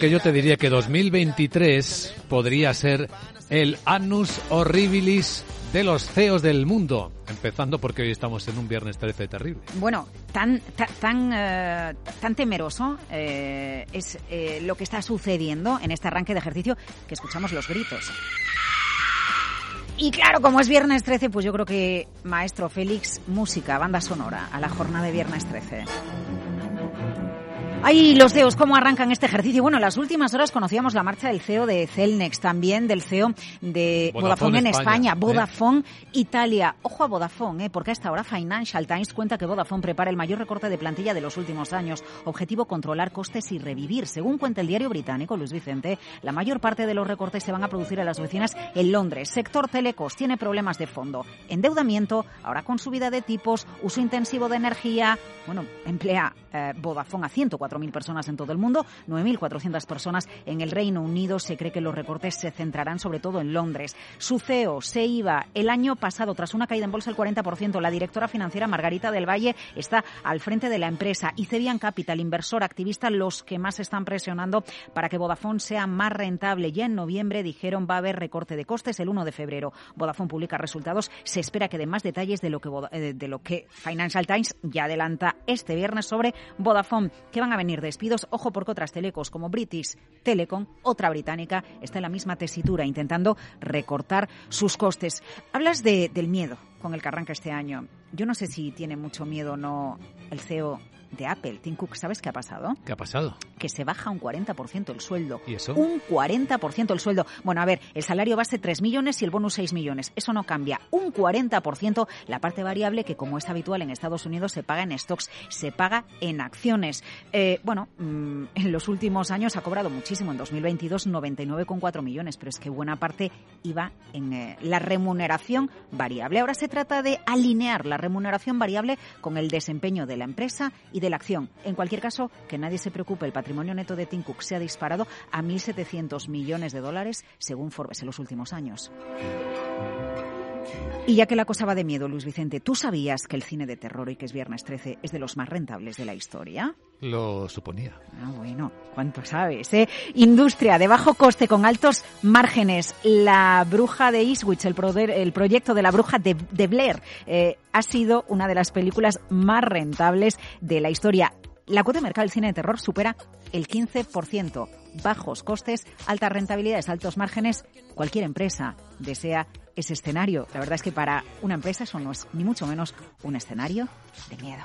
Que yo te diría que 2023 podría ser el annus horribilis de los CEOs del mundo, empezando porque hoy estamos en un viernes 13 terrible. Bueno, tan tan eh, tan temeroso eh, es eh, lo que está sucediendo en este arranque de ejercicio que escuchamos los gritos. Y claro, como es viernes 13, pues yo creo que maestro Félix, música, banda sonora a la jornada de viernes 13. Ay, los CEOs, ¿cómo arrancan este ejercicio? Bueno, en las últimas horas conocíamos la marcha del CEO de Celnex, también del CEO de Vodafone, en España, ¿eh? Vodafone Italia. Ojo a Vodafone, ¿eh? porque a esta hora Financial Times cuenta que Vodafone prepara el mayor recorte de plantilla de los últimos años. Objetivo, controlar costes y revivir. Según cuenta el diario británico Luis Vicente, la mayor parte de los recortes se van a producir en las oficinas en Londres. Sector telecos tiene problemas de fondo. Endeudamiento, ahora con subida de tipos, uso intensivo de energía. Bueno, emplea eh, Vodafone a 104 4.000 personas en todo el mundo, 9.400 personas en el Reino Unido. Se cree que los recortes se centrarán sobre todo en Londres. Su CEO se iba el año pasado tras una caída en bolsa del 40%. La directora financiera Margarita del Valle está al frente de la empresa y Cebian Capital, inversor activista, los que más están presionando para que Vodafone sea más rentable. Ya en noviembre dijeron va a haber recorte de costes el 1 de febrero. Vodafone publica resultados. Se espera que dé más detalles de lo que, eh, de lo que Financial Times ya adelanta este viernes sobre Vodafone, que van a venir despidos. Ojo porque otras telecos como British Telecom, otra británica, está en la misma tesitura intentando recortar sus costes. Hablas de, del miedo con el que arranca este año. Yo no sé si tiene mucho miedo o no el CEO de Apple, Tim Cook, ¿sabes qué ha pasado? ¿Qué ha pasado? Que se baja un 40% el sueldo. ¿Y eso? Un 40% el sueldo. Bueno, a ver, el salario base 3 millones y el bonus 6 millones. Eso no cambia. Un 40% la parte variable que, como es habitual en Estados Unidos, se paga en stocks, se paga en acciones. Eh, bueno, mm, en los últimos años ha cobrado muchísimo. En 2022, 99,4 millones, pero es que buena parte iba en eh, la remuneración variable. Ahora se trata de alinear la remuneración variable con el desempeño de la empresa y de la acción. En cualquier caso, que nadie se preocupe, el patrimonio neto de Tim Cook se ha disparado a 1.700 millones de dólares, según Forbes, en los últimos años. Y ya que la cosa va de miedo, Luis Vicente, ¿tú sabías que el cine de terror y que es Viernes 13 es de los más rentables de la historia? Lo suponía. Ah, bueno, ¿cuánto sabes? Eh? Industria de bajo coste con altos márgenes. La bruja de Eastwich, el, el proyecto de la bruja de, Blair, eh, ha sido una de las películas más rentables de la historia. La cuota de mercado del cine de terror supera el 15%. Bajos costes, altas rentabilidades, altos márgenes. Cualquier empresa desea ese escenario. La verdad es que para una empresa eso no es ni mucho menos un escenario de miedo.